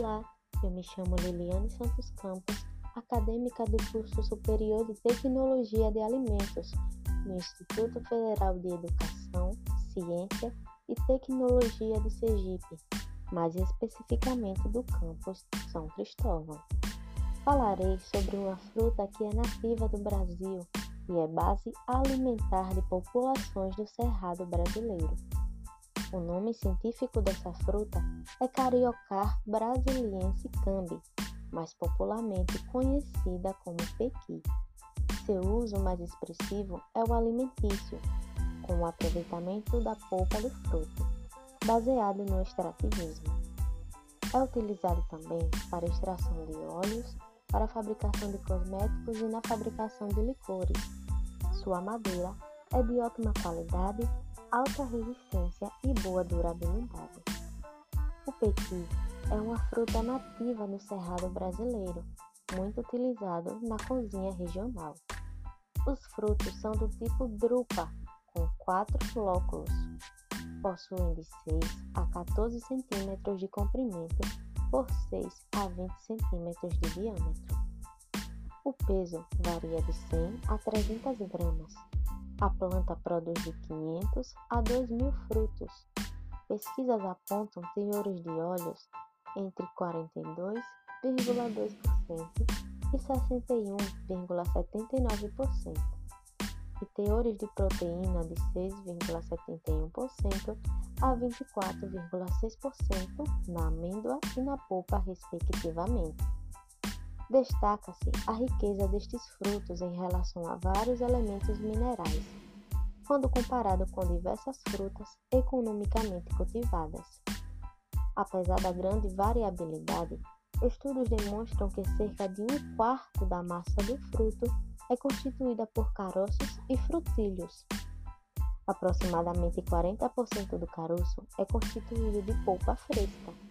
Olá, eu me chamo Liliane Santos Campos, acadêmica do curso superior de Tecnologia de Alimentos no Instituto Federal de Educação, Ciência e Tecnologia de Sergipe, mais especificamente do campus São Cristóvão. Falarei sobre uma fruta que é nativa do Brasil e é base alimentar de populações do Cerrado brasileiro. O nome científico dessa fruta é Cariocar brasiliense cambi, mais popularmente conhecida como pequi. Seu uso mais expressivo é o alimentício, com o aproveitamento da polpa do fruto, baseado no extrativismo. É utilizado também para extração de óleos, para fabricação de cosméticos e na fabricação de licores. Sua madeira é de ótima qualidade alta resistência e boa durabilidade. O pequi é uma fruta nativa no cerrado brasileiro, muito utilizado na cozinha regional. Os frutos são do tipo drupa, com quatro flóculos. Possuem de 6 a 14 cm de comprimento por 6 a 20 cm de diâmetro. O peso varia de 100 a 300 gramas a planta produz de 500 a 2.000 frutos. Pesquisas apontam teores de óleos entre 42,2% e 61,79%, e teores de proteína de 6,71% a 24,6% na amêndoa e na polpa, respectivamente. Destaca-se a riqueza destes frutos em relação a vários elementos minerais, quando comparado com diversas frutas economicamente cultivadas. Apesar da grande variabilidade, estudos demonstram que cerca de um quarto da massa do fruto é constituída por caroços e frutilhos. Aproximadamente 40% do caroço é constituído de polpa fresca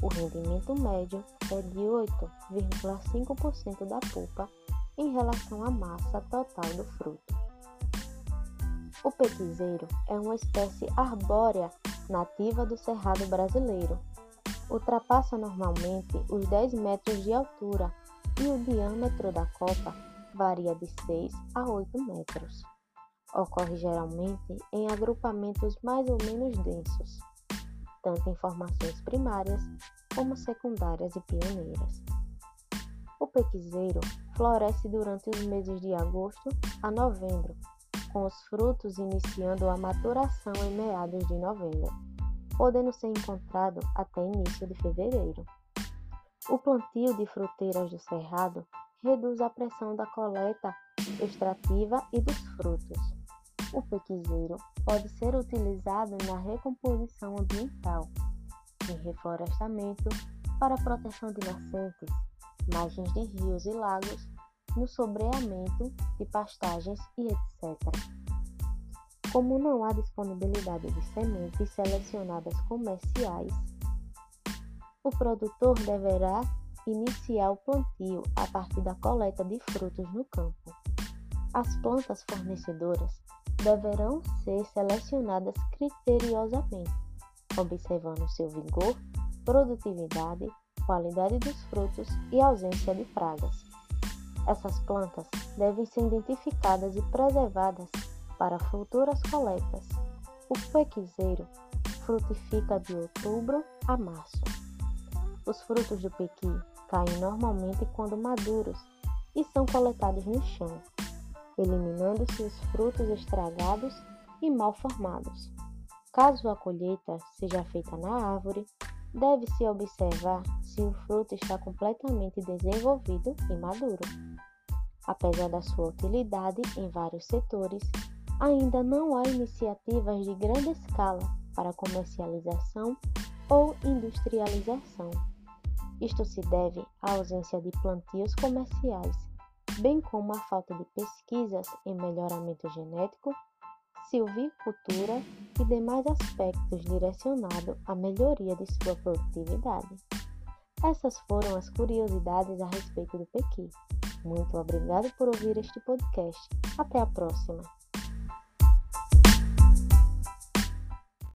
o rendimento médio é de 8,5% da polpa em relação à massa total do fruto. O pequizeiro é uma espécie arbórea nativa do cerrado brasileiro. Ultrapassa normalmente os 10 metros de altura e o diâmetro da copa varia de 6 a 8 metros. Ocorre geralmente em agrupamentos mais ou menos densos tanto em formações primárias como secundárias e pioneiras. O pequizeiro floresce durante os meses de agosto a novembro, com os frutos iniciando a maturação em meados de novembro, podendo ser encontrado até início de fevereiro. O plantio de fruteiras do cerrado reduz a pressão da coleta extrativa e dos frutos. O pequizeiro pode ser utilizado na recomposição ambiental, em reflorestamento, para proteção de nascentes, margens de rios e lagos, no sobreamento de pastagens e etc. Como não há disponibilidade de sementes selecionadas comerciais, o produtor deverá iniciar o plantio a partir da coleta de frutos no campo. As plantas fornecedoras deverão ser selecionadas criteriosamente, observando seu vigor, produtividade, qualidade dos frutos e ausência de pragas. Essas plantas devem ser identificadas e preservadas para futuras coletas. O pequizeiro frutifica de outubro a março. Os frutos do pequi caem normalmente quando maduros e são coletados no chão, eliminando-se os frutos estragados e mal formados. Caso a colheita seja feita na árvore, deve-se observar se o fruto está completamente desenvolvido e maduro. Apesar da sua utilidade em vários setores, ainda não há iniciativas de grande escala para comercialização ou industrialização. Isto se deve à ausência de plantios comerciais bem como a falta de pesquisas em melhoramento genético, silvicultura e demais aspectos direcionados à melhoria de sua produtividade. Essas foram as curiosidades a respeito do pequi. Muito obrigado por ouvir este podcast. Até a próxima!